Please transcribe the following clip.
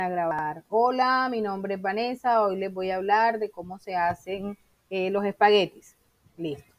a grabar. Hola, mi nombre es Vanessa. Hoy les voy a hablar de cómo se hacen eh, los espaguetis. Listo.